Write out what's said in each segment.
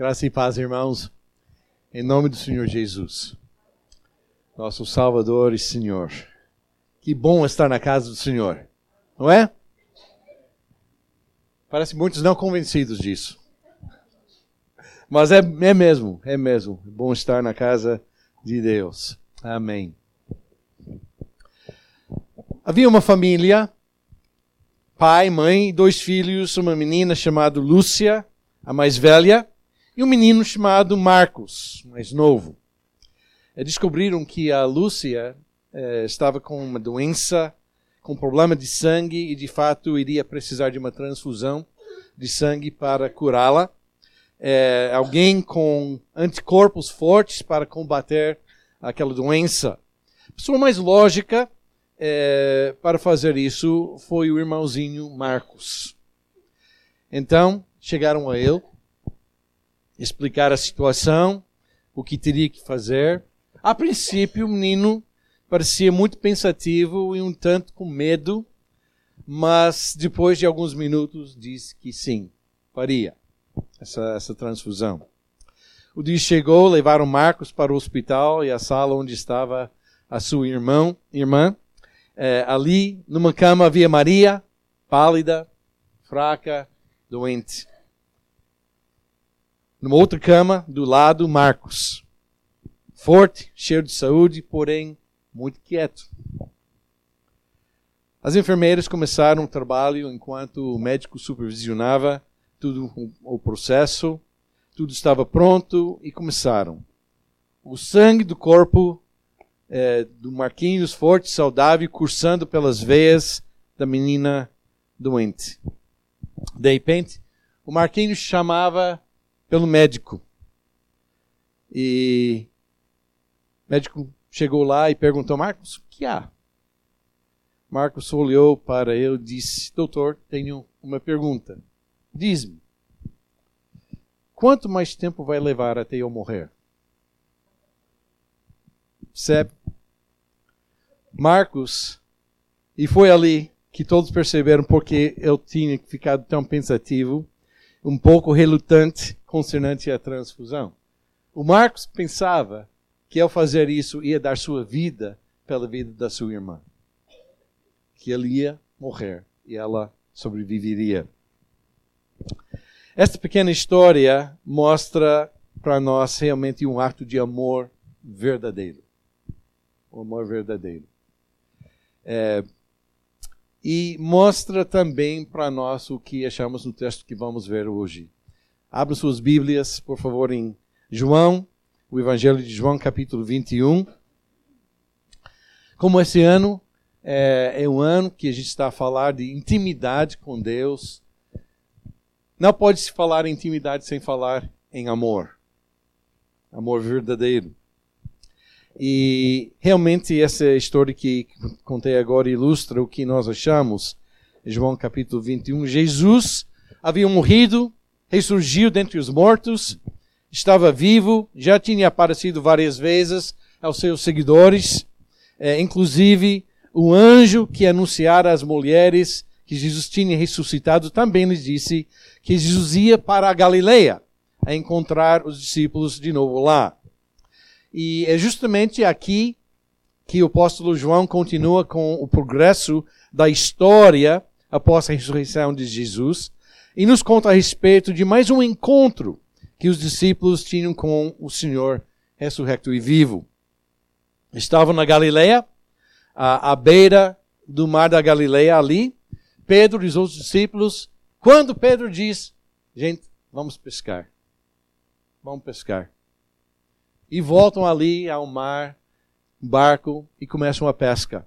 Graça e paz, irmãos, em nome do Senhor Jesus, nosso Salvador e Senhor. Que bom estar na casa do Senhor, não é? Parece muitos não convencidos disso. Mas é, é mesmo, é mesmo. Bom estar na casa de Deus. Amém. Havia uma família, pai, mãe, dois filhos, uma menina chamada Lúcia, a mais velha, e um menino chamado Marcos, mais novo. É, descobriram que a Lúcia é, estava com uma doença, com problema de sangue e de fato iria precisar de uma transfusão de sangue para curá-la. É, alguém com anticorpos fortes para combater aquela doença. A pessoa mais lógica é, para fazer isso foi o irmãozinho Marcos. Então, chegaram a ele explicar a situação, o que teria que fazer. A princípio, o menino parecia muito pensativo e um tanto com medo, mas depois de alguns minutos disse que sim, faria essa, essa transfusão. O dia chegou, levaram Marcos para o hospital e a sala onde estava a sua irmão, irmã. É, ali, numa cama, havia Maria, pálida, fraca, doente. Numa outra cama, do lado, Marcos. Forte, cheio de saúde, porém muito quieto. As enfermeiras começaram o trabalho enquanto o médico supervisionava tudo o processo. Tudo estava pronto e começaram. O sangue do corpo é, do Marquinhos, forte, saudável, cursando pelas veias da menina doente. De repente, o Marquinhos chamava pelo médico. E o médico chegou lá e perguntou: Marcos, o que há? Marcos olhou para ele e disse: Doutor, tenho uma pergunta. Diz-me, quanto mais tempo vai levar até eu morrer? Percebe? Marcos, e foi ali que todos perceberam porque eu tinha ficado tão pensativo, um pouco relutante concernente à transfusão. O Marcos pensava que ao fazer isso ia dar sua vida pela vida da sua irmã. Que ele ia morrer e ela sobreviveria. Esta pequena história mostra para nós realmente um ato de amor verdadeiro. O amor verdadeiro. É, e mostra também para nós o que achamos no texto que vamos ver hoje. Abra suas Bíblias, por favor, em João, o Evangelho de João, capítulo 21. Como esse ano é, é um ano que a gente está a falar de intimidade com Deus, não pode se falar em intimidade sem falar em amor. Amor verdadeiro. E realmente essa história que contei agora ilustra o que nós achamos. João capítulo 21. Jesus havia morrido ressurgiu dentre os mortos, estava vivo, já tinha aparecido várias vezes aos seus seguidores, é, inclusive o anjo que anunciara às mulheres que Jesus tinha ressuscitado também lhes disse que Jesus ia para a Galileia a encontrar os discípulos de novo lá. E é justamente aqui que o apóstolo João continua com o progresso da história após a ressurreição de Jesus, e nos conta a respeito de mais um encontro que os discípulos tinham com o Senhor ressurrecto e vivo. Estavam na Galileia, à, beira do mar da Galileia ali. Pedro e os outros discípulos, quando Pedro diz, gente, vamos pescar. Vamos pescar. E voltam ali ao mar, barco, e começam a pesca.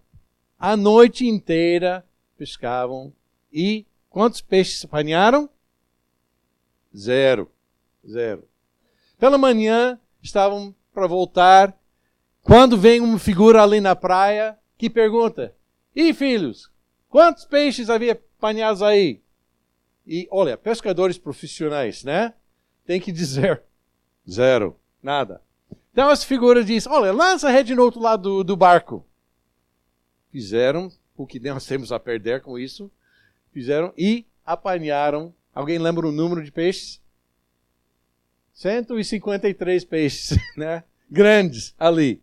A noite inteira pescavam e Quantos peixes apanharam? Zero. Zero. Pela manhã, estavam para voltar. Quando vem uma figura ali na praia que pergunta: E filhos, quantos peixes havia apanhados aí? E olha, pescadores profissionais, né? Tem que dizer: zero, nada. Então essa figura diz: Olha, lança a rede no outro lado do, do barco. Fizeram o que nós temos a perder com isso fizeram e apanharam. Alguém lembra o número de peixes? 153 peixes, né? Grandes ali.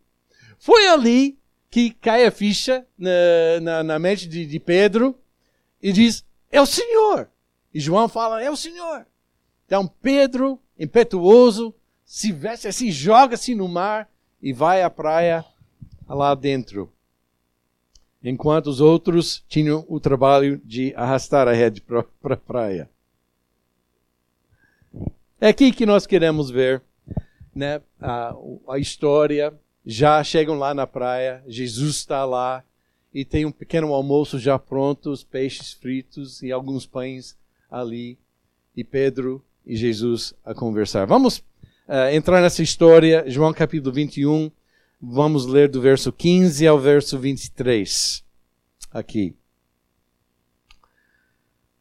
Foi ali que cai a ficha na, na, na mente de, de Pedro e diz: É o Senhor. E João fala: É o Senhor. Então Pedro, impetuoso, se veste assim, joga-se no mar e vai à praia lá dentro. Enquanto os outros tinham o trabalho de arrastar a rede para a praia. É aqui que nós queremos ver né, a, a história. Já chegam lá na praia, Jesus está lá e tem um pequeno almoço já pronto, os peixes fritos e alguns pães ali. E Pedro e Jesus a conversar. Vamos uh, entrar nessa história, João capítulo 21. Vamos ler do verso 15 ao verso 23. Aqui.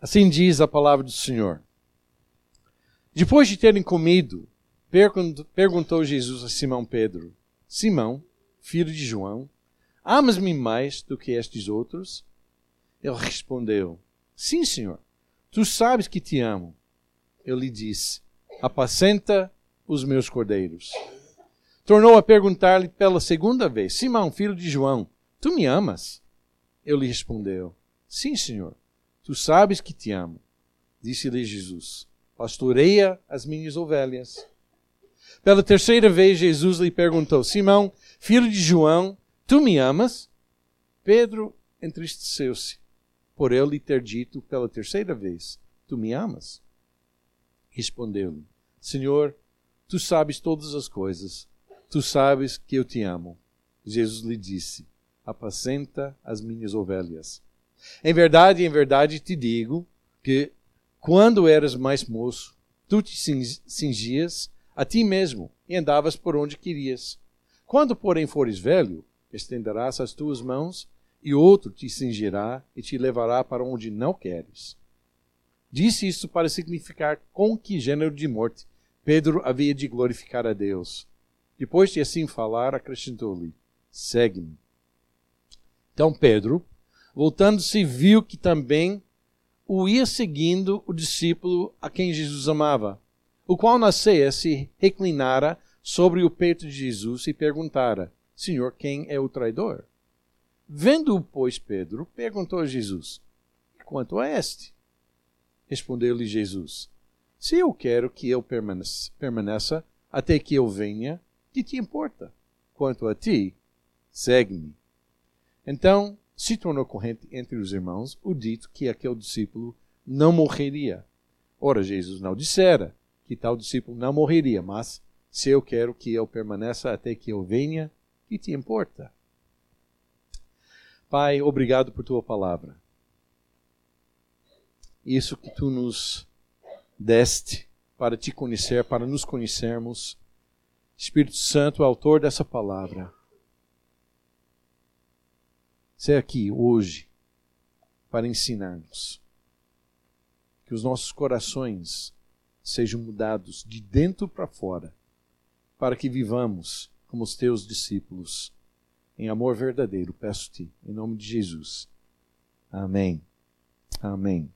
Assim diz a palavra do Senhor. Depois de terem comido, perguntou Jesus a Simão Pedro: Simão, filho de João, amas-me mais do que estes outros? Ele respondeu: Sim, Senhor, tu sabes que te amo. Eu lhe disse: Apacenta os meus cordeiros. Tornou a perguntar-lhe pela segunda vez: Simão, filho de João, tu me amas? Eu lhe respondeu: Sim, Senhor, tu sabes que te amo. Disse-lhe Jesus: pastoreia as minhas ovelhas. Pela terceira vez, Jesus lhe perguntou: Simão, filho de João, tu me amas? Pedro entristeceu-se por ele lhe ter dito pela terceira vez: Tu me amas? Respondeu-lhe: Senhor, tu sabes todas as coisas, tu sabes que eu te amo. Jesus lhe disse: Apacenta as minhas ovelhas. Em verdade, em verdade te digo que quando eras mais moço, tu te cingias a ti mesmo e andavas por onde querias. Quando, porém, fores velho, estenderás as tuas mãos e outro te cingirá e te levará para onde não queres. Disse isso para significar com que gênero de morte Pedro havia de glorificar a Deus. Depois de assim falar, acrescentou-lhe: Segue-me. Então Pedro, voltando-se, viu que também o ia seguindo o discípulo a quem Jesus amava, o qual na ceia se reclinara sobre o peito de Jesus e perguntara: Senhor, quem é o traidor? Vendo-o, pois, Pedro, perguntou a Jesus: Quanto a este? Respondeu-lhe Jesus: Se eu quero que eu permaneça, permaneça até que eu venha, que te importa? Quanto a ti, segue-me. Então se tornou corrente entre os irmãos o dito que aquele discípulo não morreria. Ora, Jesus não dissera que tal discípulo não morreria, mas se eu quero que eu permaneça até que eu venha, que te importa? Pai, obrigado por tua palavra. Isso que tu nos deste para te conhecer, para nos conhecermos. Espírito Santo, autor dessa palavra ser aqui hoje para ensinar-nos. Que os nossos corações sejam mudados de dentro para fora, para que vivamos como os teus discípulos. Em amor verdadeiro, peço-te, em nome de Jesus. Amém. Amém.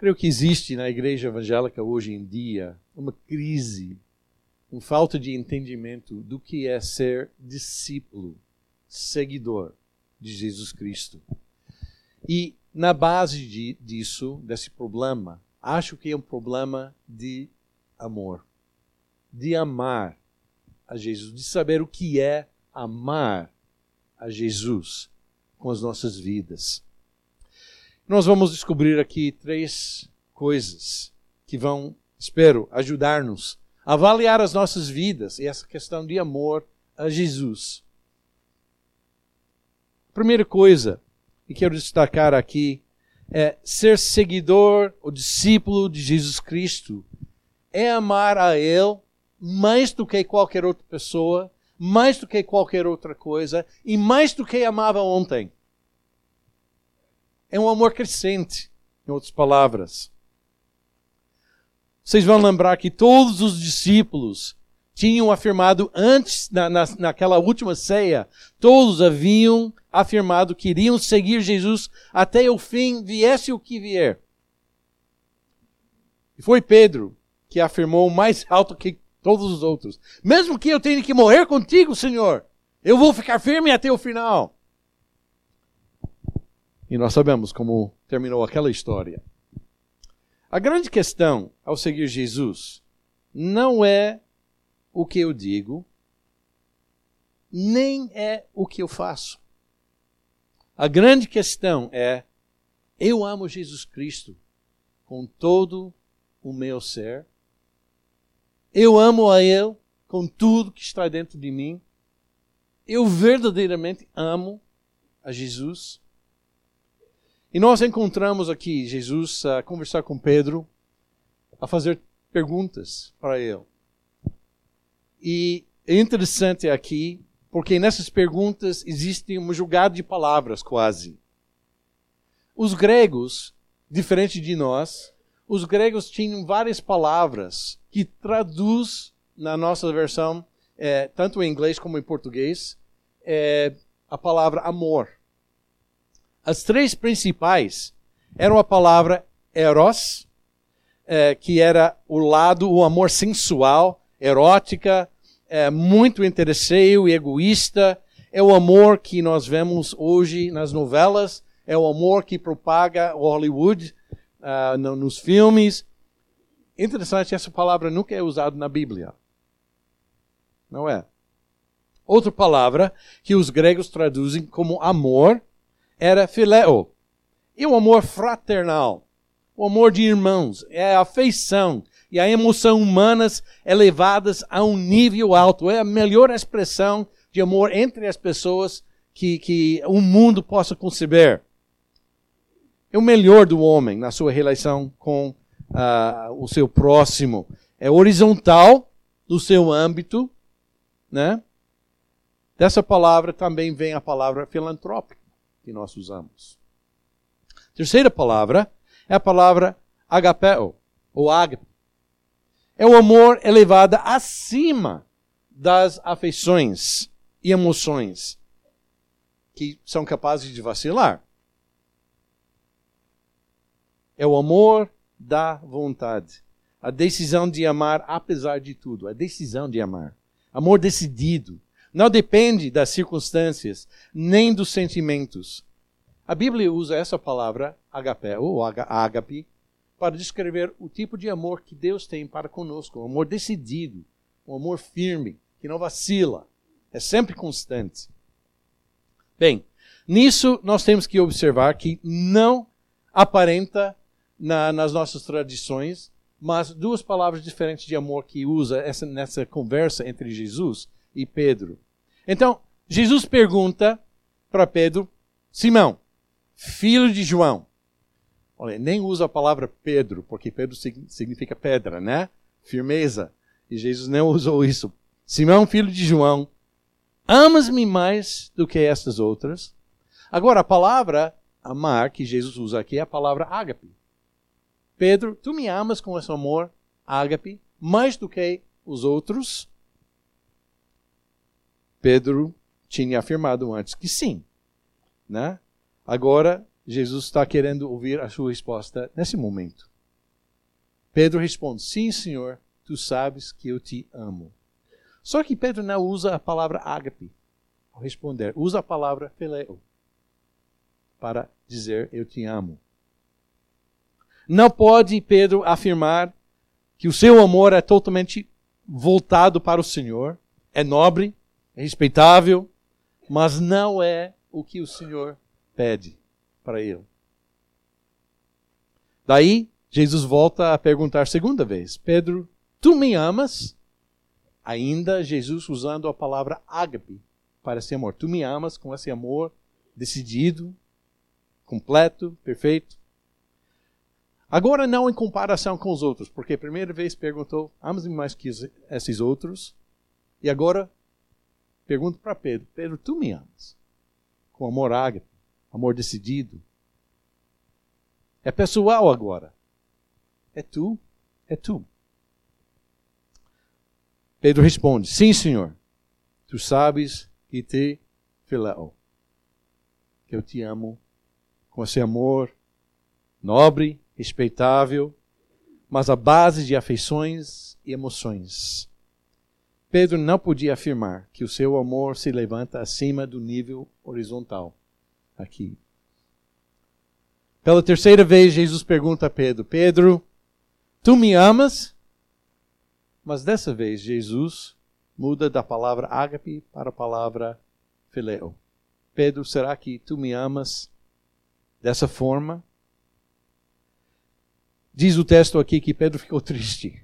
Creio que existe na igreja evangélica hoje em dia uma crise, uma falta de entendimento do que é ser discípulo seguidor de Jesus Cristo. E na base de, disso, desse problema, acho que é um problema de amor. De amar a Jesus, de saber o que é amar a Jesus com as nossas vidas. Nós vamos descobrir aqui três coisas que vão, espero, ajudar-nos a avaliar as nossas vidas e essa questão de amor a Jesus. Primeira coisa que quero destacar aqui é ser seguidor ou discípulo de Jesus Cristo é amar a Ele mais do que qualquer outra pessoa, mais do que qualquer outra coisa e mais do que amava ontem. É um amor crescente, em outras palavras. Vocês vão lembrar que todos os discípulos tinham afirmado antes, na, na, naquela última ceia, todos haviam afirmado que iriam seguir Jesus até o fim, viesse o que vier. E foi Pedro que afirmou mais alto que todos os outros: Mesmo que eu tenha que morrer contigo, Senhor, eu vou ficar firme até o final. E nós sabemos como terminou aquela história. A grande questão ao seguir Jesus não é o que eu digo, nem é o que eu faço. A grande questão é: eu amo Jesus Cristo com todo o meu ser. Eu amo a Ele com tudo que está dentro de mim. Eu verdadeiramente amo a Jesus. E nós encontramos aqui Jesus a conversar com Pedro, a fazer perguntas para ele. E é interessante aqui, porque nessas perguntas existe um julgado de palavras quase. Os gregos, diferente de nós, os gregos tinham várias palavras que traduz na nossa versão, é, tanto em inglês como em português, é, a palavra amor. As três principais eram a palavra eros, é, que era o lado, o amor sensual, erótica, é, muito interesseiro e egoísta. É o amor que nós vemos hoje nas novelas, é o amor que propaga o Hollywood uh, no, nos filmes. Interessante, essa palavra nunca é usada na Bíblia. Não é? Outra palavra que os gregos traduzem como amor era phileo. E o amor fraternal, o amor de irmãos, é a afeição e a emoção humanas elevadas a um nível alto. É a melhor expressão de amor entre as pessoas que, que o mundo possa conceber. É o melhor do homem na sua relação com uh, o seu próximo. É horizontal no seu âmbito, né? Dessa palavra também vem a palavra filantrópica que nós usamos. Terceira palavra é a palavra agapeo, ou agape. É o amor elevado acima das afeições e emoções que são capazes de vacilar. É o amor da vontade. A decisão de amar apesar de tudo. A decisão de amar. Amor decidido. Não depende das circunstâncias, nem dos sentimentos. A Bíblia usa essa palavra, agape, ou agape, para descrever o tipo de amor que Deus tem para conosco. Um amor decidido, um amor firme, que não vacila, é sempre constante. Bem, nisso nós temos que observar que não aparenta na, nas nossas tradições, mas duas palavras diferentes de amor que usa essa, nessa conversa entre Jesus e Pedro. Então, Jesus pergunta para Pedro: Simão, filho de João. Olha, nem usa a palavra Pedro, porque Pedro significa pedra, né? Firmeza. E Jesus não usou isso. Simão, filho de João, amas-me mais do que estas outras? Agora, a palavra amar que Jesus usa aqui é a palavra ágape. Pedro, tu me amas com esse amor ágape mais do que os outros? Pedro tinha afirmado antes que sim. Né? Agora, Jesus está querendo ouvir a sua resposta nesse momento. Pedro responde: Sim, Senhor, tu sabes que eu te amo. Só que Pedro não usa a palavra ágape ao responder, usa a palavra phileo para dizer eu te amo. Não pode Pedro afirmar que o seu amor é totalmente voltado para o Senhor, é nobre, é respeitável, mas não é o que o Senhor pede para ele. Daí, Jesus volta a perguntar segunda vez: Pedro, tu me amas? Ainda Jesus usando a palavra ágape para esse amor. Tu me amas com esse amor decidido, completo, perfeito. Agora não em comparação com os outros, porque a primeira vez perguntou, amas-me mais que esses outros? E agora Pergunto para Pedro: Pedro, tu me amas? Com amor ágape, amor decidido. É pessoal agora. É tu, é tu. Pedro responde: Sim, Senhor. Tu sabes que te fileo. Que eu te amo com esse amor nobre, respeitável, mas a base de afeições e emoções. Pedro não podia afirmar que o seu amor se levanta acima do nível horizontal. Aqui. Pela terceira vez, Jesus pergunta a Pedro: Pedro, tu me amas? Mas dessa vez, Jesus muda da palavra ágape para a palavra fileo. Pedro, será que tu me amas dessa forma? Diz o texto aqui que Pedro ficou triste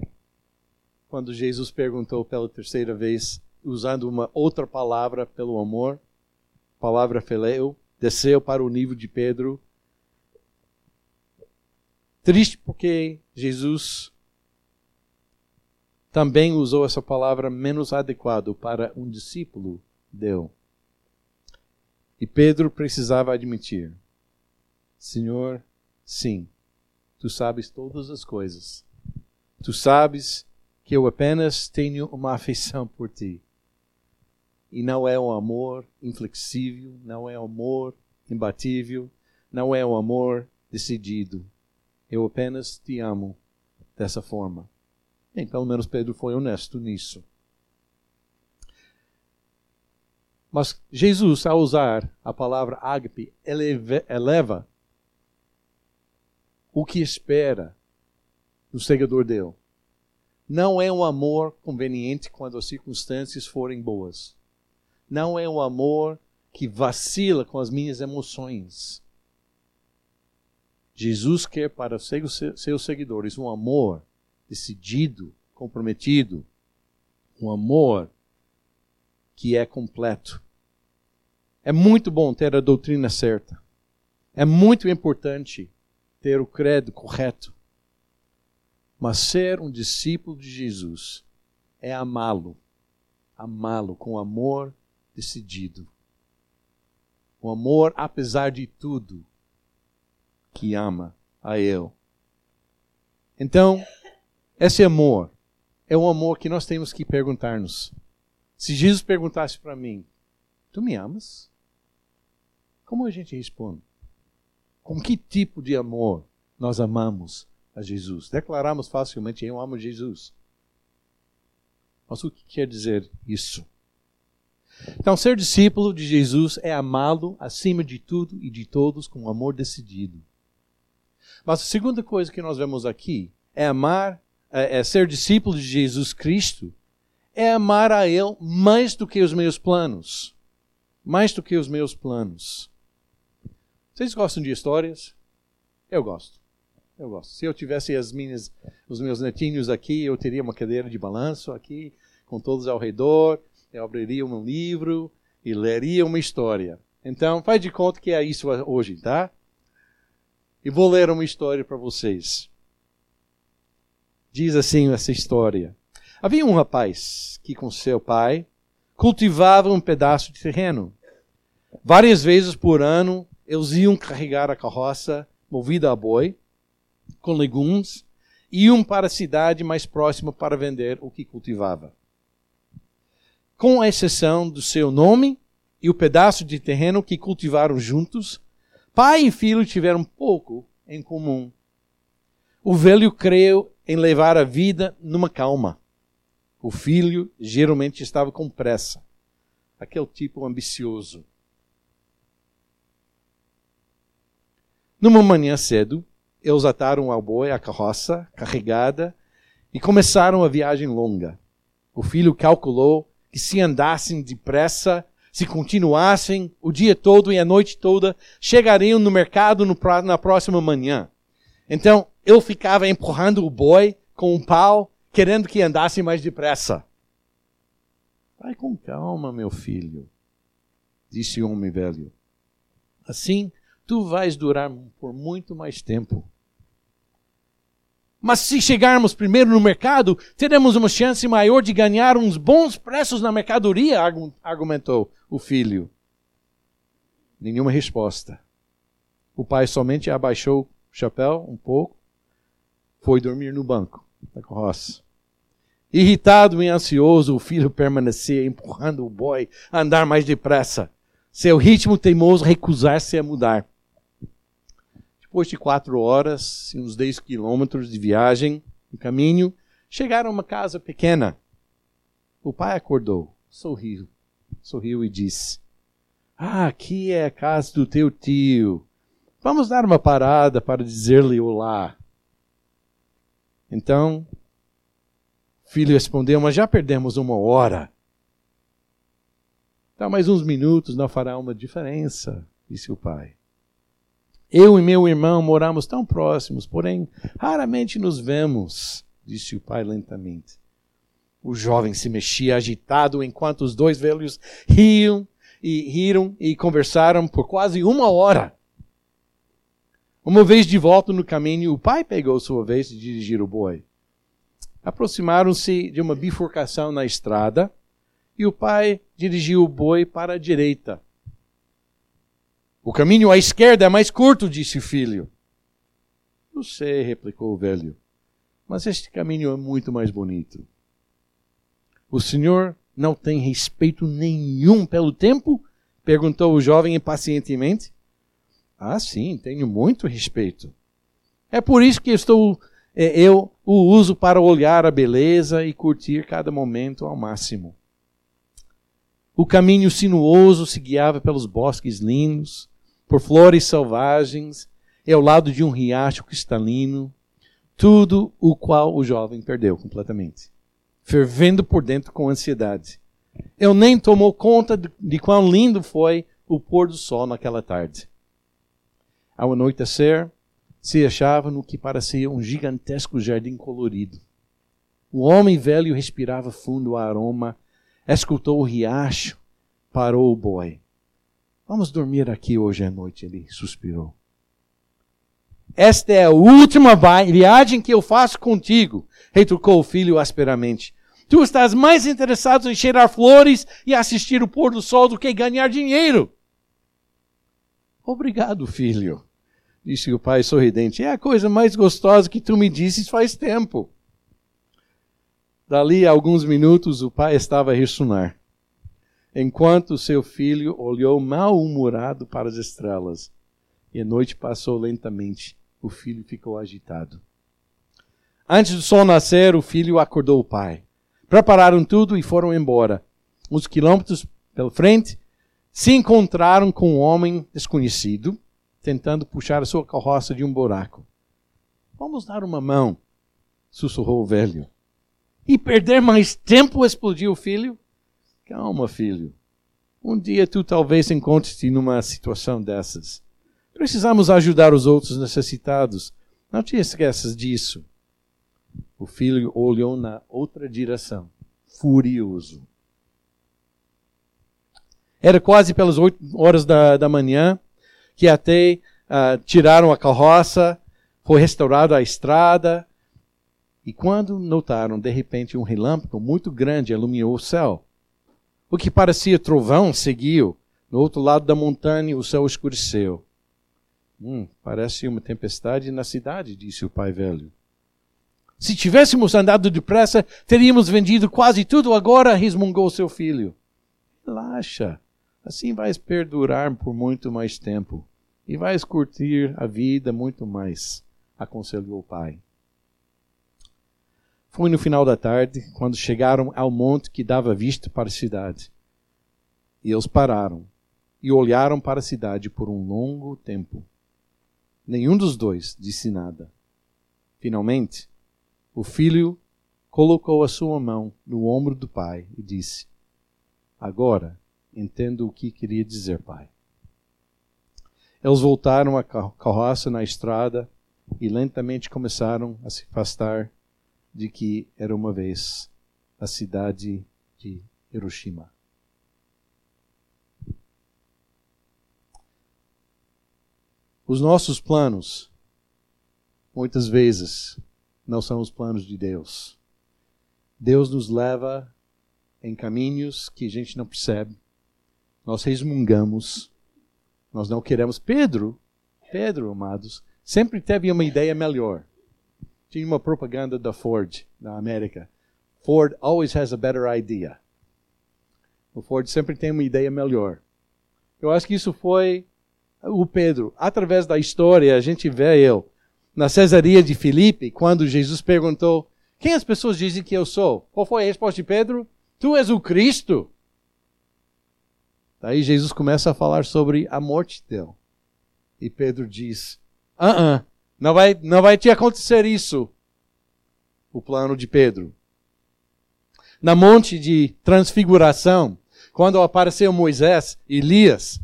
quando Jesus perguntou pela terceira vez, usando uma outra palavra pelo amor, palavra fileo, desceu para o nível de Pedro. Triste porque Jesus também usou essa palavra menos adequado para um discípulo dele. E Pedro precisava admitir: Senhor, sim, tu sabes todas as coisas. Tu sabes que eu apenas tenho uma afeição por ti. E não é um amor inflexível, não é um amor imbatível, não é um amor decidido. Eu apenas te amo dessa forma. Bem, pelo menos Pedro foi honesto nisso. Mas Jesus, ao usar a palavra ágape, eleva, eleva o que espera do seguidor dele. Não é um amor conveniente quando as circunstâncias forem boas. Não é um amor que vacila com as minhas emoções. Jesus quer para seus seguidores um amor decidido, comprometido, um amor que é completo. É muito bom ter a doutrina certa. É muito importante ter o credo correto. Mas ser um discípulo de Jesus é amá-lo, amá-lo com amor decidido. O amor, apesar de tudo, que ama a Ele. Então, esse amor é um amor que nós temos que perguntar-nos. Se Jesus perguntasse para mim, Tu me amas? Como a gente responde? Com que tipo de amor nós amamos a Jesus? Declaramos facilmente: Eu amo Jesus. Mas o que quer dizer isso? Então, ser discípulo de Jesus é amá-lo acima de tudo e de todos com amor decidido. Mas a segunda coisa que nós vemos aqui é amar, é, é ser discípulo de Jesus Cristo, é amar a Ele mais do que os meus planos. Mais do que os meus planos. Vocês gostam de histórias? Eu gosto. Eu gosto. Se eu tivesse as minhas, os meus netinhos aqui, eu teria uma cadeira de balanço aqui, com todos ao redor. Eu abriria um livro e leria uma história. Então, faz de conta que é isso hoje, tá? E vou ler uma história para vocês. Diz assim essa história. Havia um rapaz que, com seu pai, cultivava um pedaço de terreno. Várias vezes por ano, eles iam carregar a carroça movida a boi, com legumes, e iam para a cidade mais próxima para vender o que cultivava. Com exceção do seu nome e o pedaço de terreno que cultivaram juntos, pai e filho tiveram pouco em comum. O velho creu em levar a vida numa calma. O filho geralmente estava com pressa, aquele tipo ambicioso. Numa manhã cedo, eles ataram ao boi a carroça carregada e começaram a viagem longa. O filho calculou que se andassem depressa, se continuassem o dia todo e a noite toda, chegariam no mercado no, na próxima manhã. Então, ele ficava empurrando o boi com um pau, querendo que andasse mais depressa. Vai com calma, meu filho, disse o homem velho. Assim, tu vais durar por muito mais tempo. Mas se chegarmos primeiro no mercado, teremos uma chance maior de ganhar uns bons preços na mercadoria, argumentou o filho. Nenhuma resposta. O pai somente abaixou o chapéu um pouco, foi dormir no banco da carroça. Irritado e ansioso, o filho permanecia empurrando o boi a andar mais depressa. Seu ritmo teimoso recusar-se a mudar. Depois de quatro horas e uns 10 quilômetros de viagem, No caminho, chegaram a uma casa pequena. O pai acordou, sorriu, sorriu e disse: Ah, aqui é a casa do teu tio. Vamos dar uma parada para dizer-lhe olá. Então, o filho respondeu: Mas já perdemos uma hora. Dá mais uns minutos, não fará uma diferença, disse o pai. Eu e meu irmão moramos tão próximos, porém raramente nos vemos, disse o pai lentamente. O jovem se mexia agitado enquanto os dois velhos riam e riram e conversaram por quase uma hora. Uma vez de volta no caminho, o pai pegou sua vez de dirigir o boi. Aproximaram-se de uma bifurcação na estrada e o pai dirigiu o boi para a direita. O caminho à esquerda é mais curto, disse o filho. Eu sei, replicou o velho, mas este caminho é muito mais bonito. O senhor não tem respeito nenhum pelo tempo? perguntou o jovem impacientemente. Ah, sim, tenho muito respeito. É por isso que estou, é, eu o uso para olhar a beleza e curtir cada momento ao máximo. O caminho sinuoso se guiava pelos bosques lindos, por flores selvagens e ao lado de um riacho cristalino, tudo o qual o jovem perdeu completamente, fervendo por dentro com ansiedade. Ele nem tomou conta de, de quão lindo foi o pôr do sol naquela tarde. Ao anoitecer, se achava no que parecia um gigantesco jardim colorido. O homem velho respirava fundo o aroma escutou o riacho, parou o boi. Vamos dormir aqui hoje à noite, ele suspirou. Esta é a última viagem que eu faço contigo, retrucou o filho asperamente. Tu estás mais interessado em cheirar flores e assistir o pôr do sol do que ganhar dinheiro. Obrigado, filho, disse o pai sorridente. É a coisa mais gostosa que tu me disses faz tempo. Dali a alguns minutos o pai estava a ressonar, enquanto seu filho olhou mal-humorado para as estrelas. E a noite passou lentamente. O filho ficou agitado. Antes do sol nascer, o filho acordou o pai. Prepararam tudo e foram embora. Uns quilômetros pela frente, se encontraram com um homem desconhecido, tentando puxar a sua carroça de um buraco. Vamos dar uma mão, sussurrou o velho. E perder mais tempo, explodiu o filho. Calma, filho. Um dia tu talvez encontres-te numa situação dessas. Precisamos ajudar os outros necessitados. Não te esqueças disso. O filho olhou na outra direção, furioso. Era quase pelas oito horas da, da manhã que até uh, tiraram a carroça, foi restaurada a estrada, e quando notaram de repente um relâmpago muito grande iluminou o céu, o que parecia trovão seguiu. No outro lado da montanha o céu escureceu. Hum, parece uma tempestade na cidade, disse o pai velho. Se tivéssemos andado depressa, teríamos vendido quase tudo agora, resmungou seu filho. Relaxa, assim vais perdurar por muito mais tempo e vais curtir a vida muito mais, aconselhou o pai. Foi no final da tarde, quando chegaram ao monte que dava vista para a cidade. E eles pararam e olharam para a cidade por um longo tempo. Nenhum dos dois disse nada. Finalmente, o filho colocou a sua mão no ombro do pai e disse: Agora entendo o que queria dizer, pai. Eles voltaram a carroça na estrada e lentamente começaram a se afastar de que era uma vez a cidade de Hiroshima. Os nossos planos, muitas vezes, não são os planos de Deus. Deus nos leva em caminhos que a gente não percebe. Nós resmungamos. Nós não queremos. Pedro, Pedro, amados, sempre teve uma ideia melhor tinha uma propaganda da Ford na América. Ford always has a better idea. O Ford sempre tem uma ideia melhor. Eu acho que isso foi o Pedro. Através da história, a gente vê ele na Cesaria de Filipe, quando Jesus perguntou: Quem as pessoas dizem que eu sou? Qual foi a resposta de Pedro? Tu és o Cristo. Daí Jesus começa a falar sobre a morte dele. E Pedro diz: Ah, uh, -uh não vai, não vai te acontecer isso. O plano de Pedro. Na monte de transfiguração, quando apareceu Moisés, Elias,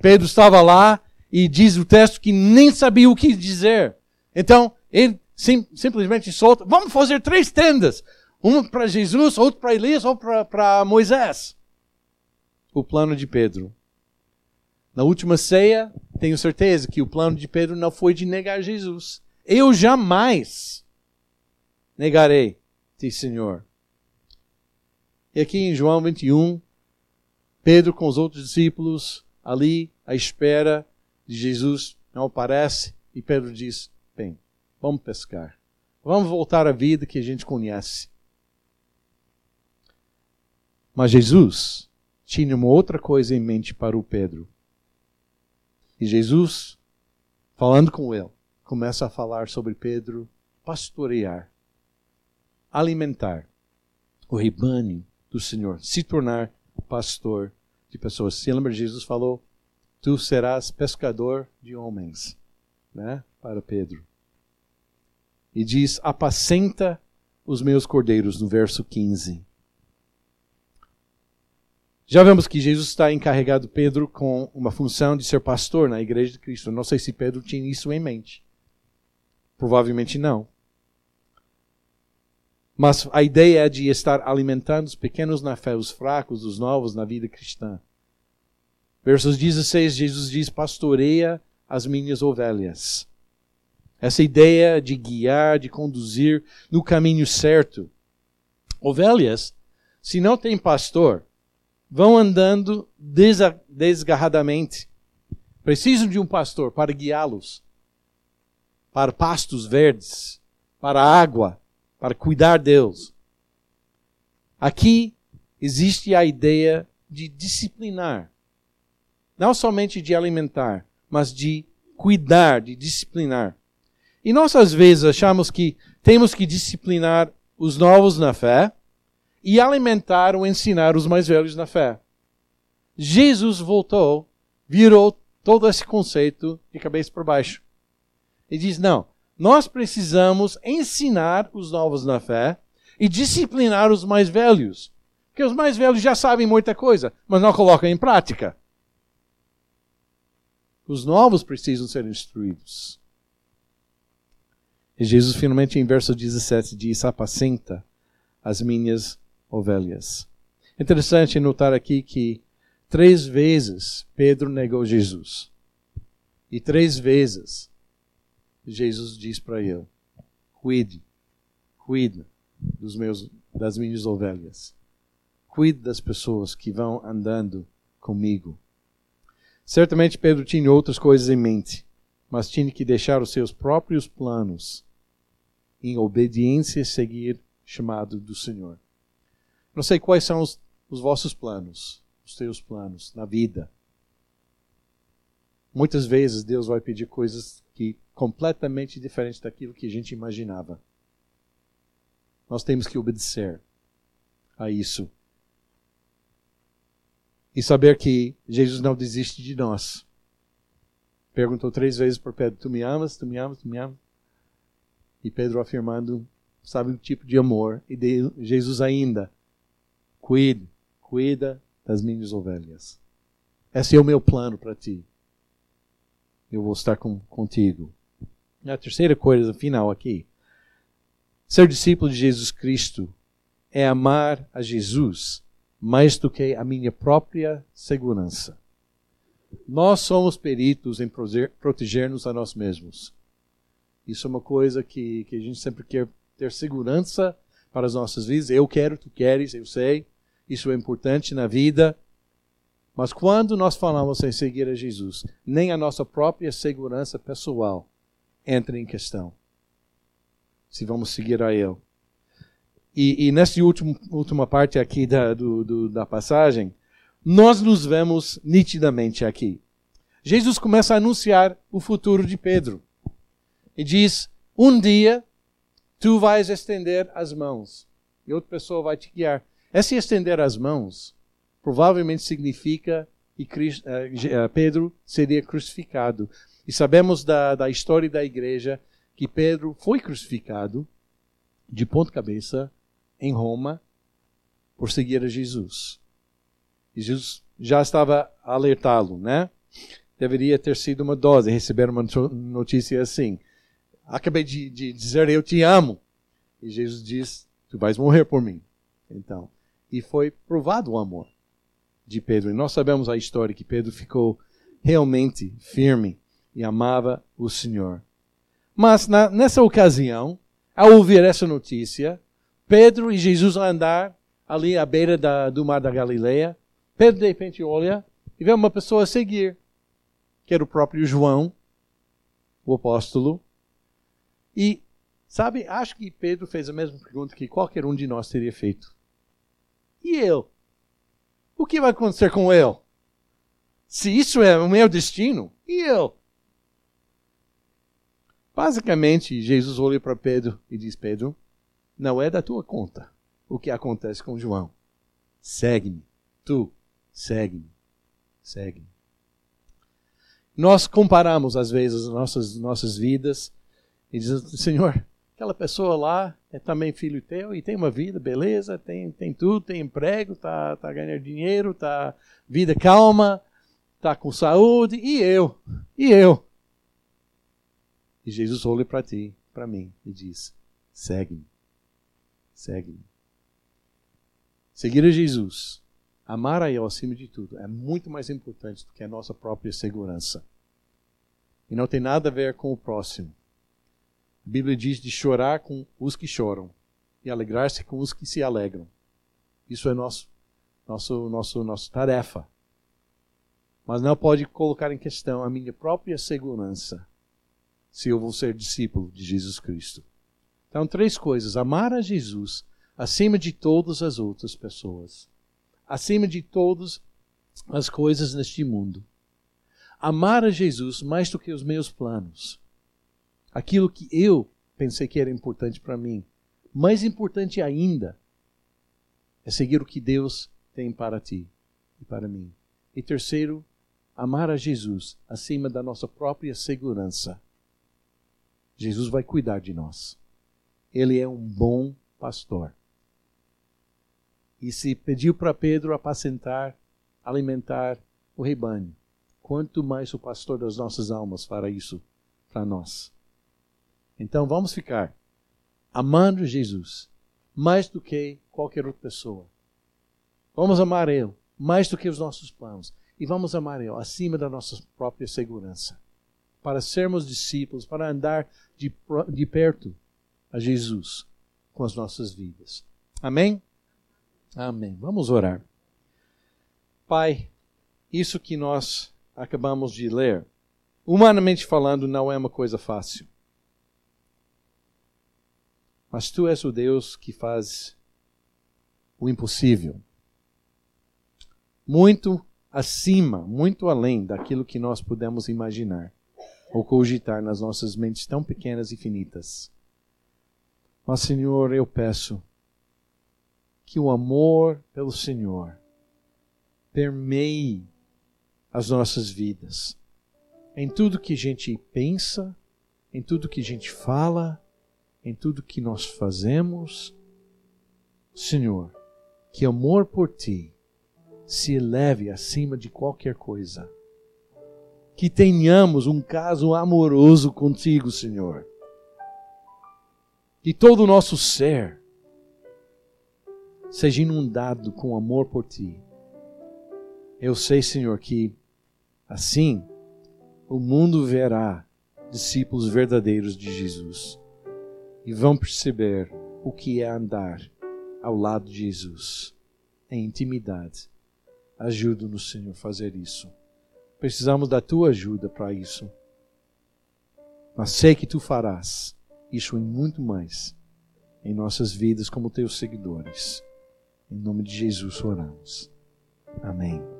Pedro estava lá e diz o texto que nem sabia o que dizer. Então, ele sim, simplesmente solta: vamos fazer três tendas. Uma para Jesus, outra para Elias, outra para Moisés. O plano de Pedro. Na última ceia, tenho certeza que o plano de Pedro não foi de negar Jesus. Eu jamais negarei te, Senhor. E aqui em João 21, Pedro com os outros discípulos ali à espera de Jesus não aparece e Pedro diz: Bem, vamos pescar. Vamos voltar à vida que a gente conhece. Mas Jesus tinha uma outra coisa em mente para o Pedro. E Jesus, falando com ele, começa a falar sobre Pedro pastorear, alimentar o rebanho do Senhor, se tornar pastor de pessoas. Se lembra, Jesus falou: Tu serás pescador de homens, né? Para Pedro. E diz: Apacenta os meus cordeiros, no verso 15. Já vemos que Jesus está encarregado Pedro com uma função de ser pastor na igreja de Cristo. Não sei se Pedro tinha isso em mente. Provavelmente não. Mas a ideia é de estar alimentando os pequenos na fé, os fracos, os novos na vida cristã. Versos 16, Jesus diz: Pastoreia as minhas ovelhas. Essa ideia de guiar, de conduzir no caminho certo. Ovelhas, se não tem pastor, vão andando desgarradamente. Precisam de um pastor para guiá-los para pastos verdes, para água, para cuidar deles. Aqui existe a ideia de disciplinar. Não somente de alimentar, mas de cuidar, de disciplinar. E nós às vezes achamos que temos que disciplinar os novos na fé, e alimentar ou ensinar os mais velhos na fé. Jesus voltou, virou todo esse conceito de cabeça por baixo. E diz: não, nós precisamos ensinar os novos na fé e disciplinar os mais velhos. Porque os mais velhos já sabem muita coisa, mas não colocam em prática. Os novos precisam ser instruídos. E Jesus finalmente em verso 17 diz: apacenta as minhas ovelhas. Interessante notar aqui que três vezes Pedro negou Jesus. E três vezes Jesus diz para ele: Cuide, cuide dos meus, das minhas ovelhas. Cuide das pessoas que vão andando comigo. Certamente Pedro tinha outras coisas em mente, mas tinha que deixar os seus próprios planos em obediência e seguir chamado do Senhor. Não sei quais são os, os vossos planos, os teus planos na vida. Muitas vezes Deus vai pedir coisas que completamente diferentes daquilo que a gente imaginava. Nós temos que obedecer a isso. E saber que Jesus não desiste de nós. Perguntou três vezes por Pedro: Tu me amas? Tu me amas? Tu me amas? E Pedro afirmando, sabe o tipo de amor. E Jesus ainda Cuide, cuida das minhas ovelhas. Esse é o meu plano para ti. Eu vou estar com, contigo. A terceira coisa final aqui. Ser discípulo de Jesus Cristo é amar a Jesus mais do que a minha própria segurança. Nós somos peritos em proteger-nos a nós mesmos. Isso é uma coisa que, que a gente sempre quer ter segurança para as nossas vidas. Eu quero, tu queres, eu sei. Isso é importante na vida. Mas quando nós falamos em seguir a Jesus, nem a nossa própria segurança pessoal entra em questão. Se vamos seguir a Ele. E, e nessa última, última parte aqui da, do, do, da passagem, nós nos vemos nitidamente aqui. Jesus começa a anunciar o futuro de Pedro. e diz: Um dia tu vais estender as mãos e outra pessoa vai te guiar. Esse estender as mãos provavelmente significa que eh, Pedro seria crucificado. E sabemos da, da história da igreja que Pedro foi crucificado de ponta cabeça em Roma por seguir a Jesus. E Jesus já estava a alertá-lo, né? Deveria ter sido uma dose, receber uma notícia assim. Acabei de, de dizer eu te amo. E Jesus diz, tu vais morrer por mim. Então, e foi provado o amor de Pedro. E nós sabemos a história que Pedro ficou realmente firme e amava o Senhor. Mas na, nessa ocasião, ao ouvir essa notícia, Pedro e Jesus andar ali à beira da, do mar da Galileia, Pedro de repente olha e vê uma pessoa a seguir, que era o próprio João, o apóstolo. E, sabe, acho que Pedro fez a mesma pergunta que qualquer um de nós teria feito. E eu? O que vai acontecer com eu? Se isso é o meu destino, e eu? Basicamente, Jesus olha para Pedro e diz: Pedro, não é da tua conta o que acontece com João. Segue-me. Tu, segue-me. Segue-me. Nós comparamos, às vezes, as nossas, nossas vidas e dizemos: Senhor, aquela pessoa lá é também filho teu e tem uma vida, beleza, tem, tem tudo, tem emprego, tá, tá ganhando dinheiro, tá vida calma, tá com saúde, e eu? E eu? E Jesus olha para ti, para mim, e diz: segue-me. Segue-me. Seguir a Jesus, amar a Ele acima de tudo, é muito mais importante do que a nossa própria segurança. E não tem nada a ver com o próximo. A Bíblia diz de chorar com os que choram e alegrar-se com os que se alegram. Isso é nosso, nosso, nosso, nossa tarefa. Mas não pode colocar em questão a minha própria segurança se eu vou ser discípulo de Jesus Cristo. Então, três coisas: amar a Jesus acima de todas as outras pessoas, acima de todas as coisas neste mundo. Amar a Jesus mais do que os meus planos. Aquilo que eu pensei que era importante para mim. Mais importante ainda é seguir o que Deus tem para ti e para mim. E terceiro, amar a Jesus acima da nossa própria segurança. Jesus vai cuidar de nós. Ele é um bom pastor. E se pediu para Pedro apacentar, alimentar o rebanho, quanto mais o pastor das nossas almas fará isso para nós. Então vamos ficar amando Jesus mais do que qualquer outra pessoa. Vamos amar Ele mais do que os nossos planos. E vamos amar Ele acima da nossa própria segurança para sermos discípulos, para andar de, de perto a Jesus com as nossas vidas. Amém? Amém. Vamos orar. Pai, isso que nós acabamos de ler, humanamente falando, não é uma coisa fácil. Mas tu és o Deus que faz o impossível. Muito acima, muito além daquilo que nós podemos imaginar ou cogitar nas nossas mentes tão pequenas e finitas. Mas, Senhor, eu peço que o amor pelo Senhor permeie as nossas vidas, em tudo que a gente pensa, em tudo que a gente fala, em tudo que nós fazemos. Senhor, que amor por Ti se eleve acima de qualquer coisa que tenhamos um caso amoroso contigo, Senhor. Que todo o nosso ser seja inundado com amor por ti. Eu sei, Senhor, que assim o mundo verá discípulos verdadeiros de Jesus e vão perceber o que é andar ao lado de Jesus em intimidade. Ajuda-nos, Senhor, a fazer isso. Precisamos da tua ajuda para isso. Mas sei que tu farás isso e muito mais em nossas vidas como teus seguidores. Em nome de Jesus oramos. Amém.